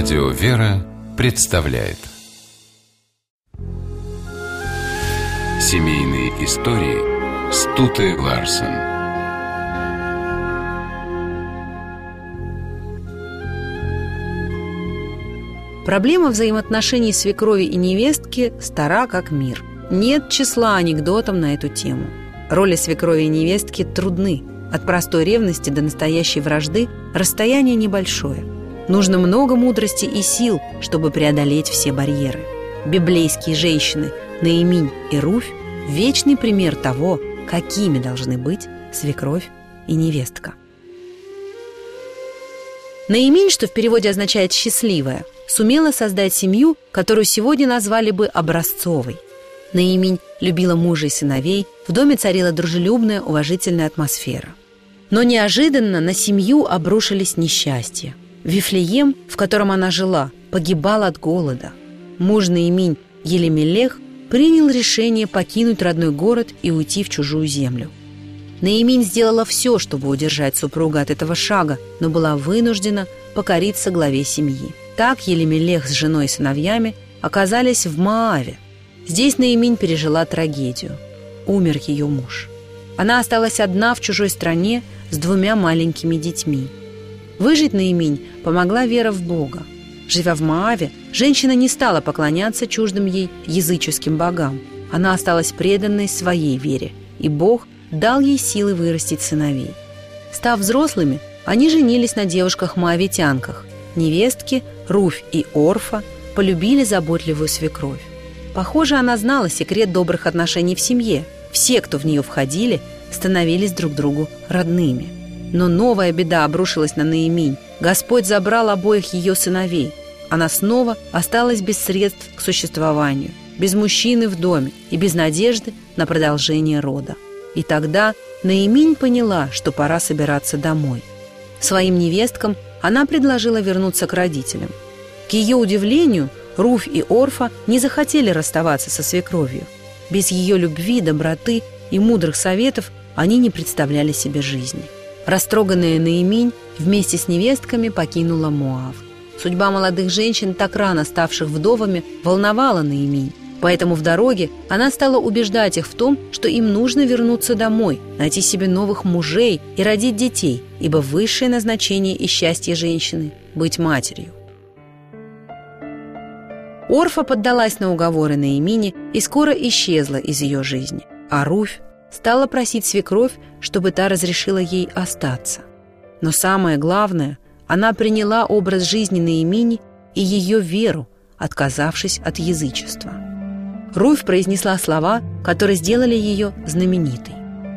Радио «Вера» представляет Семейные истории Стуты Ларсен Проблема взаимоотношений свекрови и невестки стара как мир. Нет числа анекдотов на эту тему. Роли свекрови и невестки трудны. От простой ревности до настоящей вражды расстояние небольшое. Нужно много мудрости и сил, чтобы преодолеть все барьеры. Библейские женщины Наиминь и Руфь – вечный пример того, какими должны быть свекровь и невестка. Наиминь, что в переводе означает «счастливая», сумела создать семью, которую сегодня назвали бы образцовой. Наиминь любила мужа и сыновей, в доме царила дружелюбная, уважительная атмосфера. Но неожиданно на семью обрушились несчастья. Вифлеем, в котором она жила, погибал от голода. Муж Наиминь Елемелех принял решение покинуть родной город и уйти в чужую землю. Наиминь сделала все, чтобы удержать супруга от этого шага, но была вынуждена покориться главе семьи. Так Елемелех с женой и сыновьями оказались в Мааве. Здесь Наиминь пережила трагедию. Умер ее муж. Она осталась одна в чужой стране с двумя маленькими детьми. Выжить Наиминь помогла вера в Бога. Живя в Мааве, женщина не стала поклоняться чуждым ей языческим богам. Она осталась преданной своей вере, и Бог дал ей силы вырастить сыновей. Став взрослыми, они женились на девушках-моавитянках. Невестки Руфь и Орфа полюбили заботливую свекровь. Похоже, она знала секрет добрых отношений в семье. Все, кто в нее входили, становились друг другу родными. Но новая беда обрушилась на Наиминь. Господь забрал обоих ее сыновей. Она снова осталась без средств к существованию, без мужчины в доме и без надежды на продолжение рода. И тогда Наиминь поняла, что пора собираться домой. Своим невесткам она предложила вернуться к родителям. К ее удивлению, Руфь и Орфа не захотели расставаться со свекровью. Без ее любви, доброты и мудрых советов они не представляли себе жизни. Растроганная Наиминь вместе с невестками покинула Моав. Судьба молодых женщин, так рано ставших вдовами, волновала Наиминь. Поэтому в дороге она стала убеждать их в том, что им нужно вернуться домой, найти себе новых мужей и родить детей, ибо высшее назначение и счастье женщины – быть матерью. Орфа поддалась на уговоры Наимини и скоро исчезла из ее жизни, а Руфь стала просить свекровь, чтобы та разрешила ей остаться. Но самое главное, она приняла образ жизни Наимини и ее веру, отказавшись от язычества. Руфь произнесла слова, которые сделали ее знаменитой.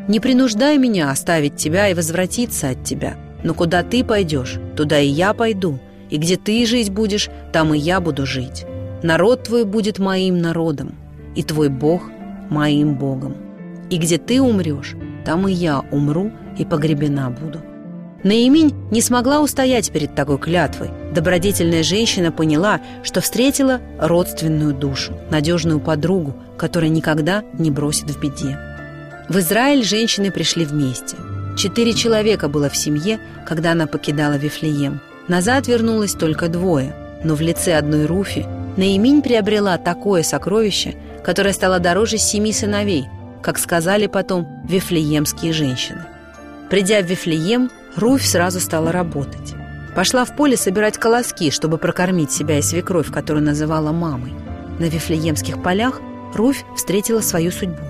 «Не принуждай меня оставить тебя и возвратиться от тебя, но куда ты пойдешь, туда и я пойду, и где ты жить будешь, там и я буду жить. Народ твой будет моим народом, и твой Бог моим Богом. И где ты умрешь, там и я умру и погребена буду». Наиминь не смогла устоять перед такой клятвой. Добродетельная женщина поняла, что встретила родственную душу, надежную подругу, которая никогда не бросит в беде. В Израиль женщины пришли вместе. Четыре человека было в семье, когда она покидала Вифлеем. Назад вернулось только двое, но в лице одной Руфи Наиминь приобрела такое сокровище, которое стало дороже семи сыновей, как сказали потом вифлеемские женщины. Придя в Вифлеем, Руфь сразу стала работать. Пошла в поле собирать колоски, чтобы прокормить себя и свекровь, которую называла мамой. На Вифлеемских полях Руфь встретила свою судьбу.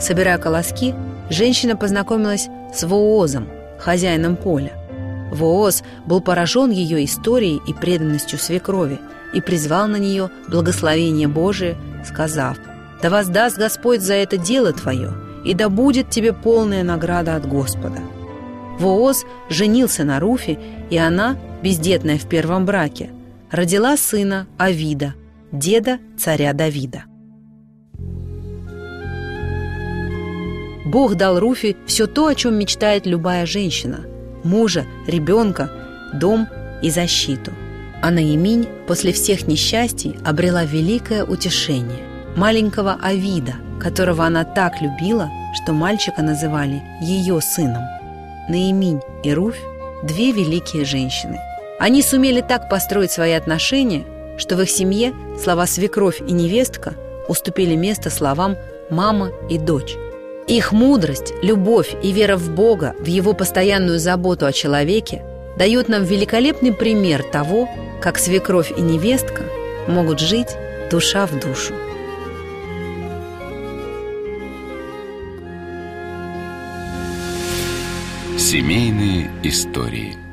Собирая колоски, женщина познакомилась с Воозом, хозяином поля. Вооз был поражен ее историей и преданностью свекрови и призвал на нее благословение Божие, сказав, «Да воздаст Господь за это дело твое, и да будет тебе полная награда от Господа». Вооз женился на Руфе, и она, бездетная в первом браке, родила сына Авида, деда царя Давида. Бог дал Руфе все то, о чем мечтает любая женщина – мужа, ребенка, дом и защиту. А Наиминь после всех несчастий обрела великое утешение – маленького Авида, которого она так любила, что мальчика называли ее сыном – Наиминь и Руфь – две великие женщины. Они сумели так построить свои отношения, что в их семье слова «свекровь» и «невестка» уступили место словам «мама» и «дочь». Их мудрость, любовь и вера в Бога, в Его постоянную заботу о человеке дают нам великолепный пример того, как свекровь и невестка могут жить душа в душу. Семейные истории –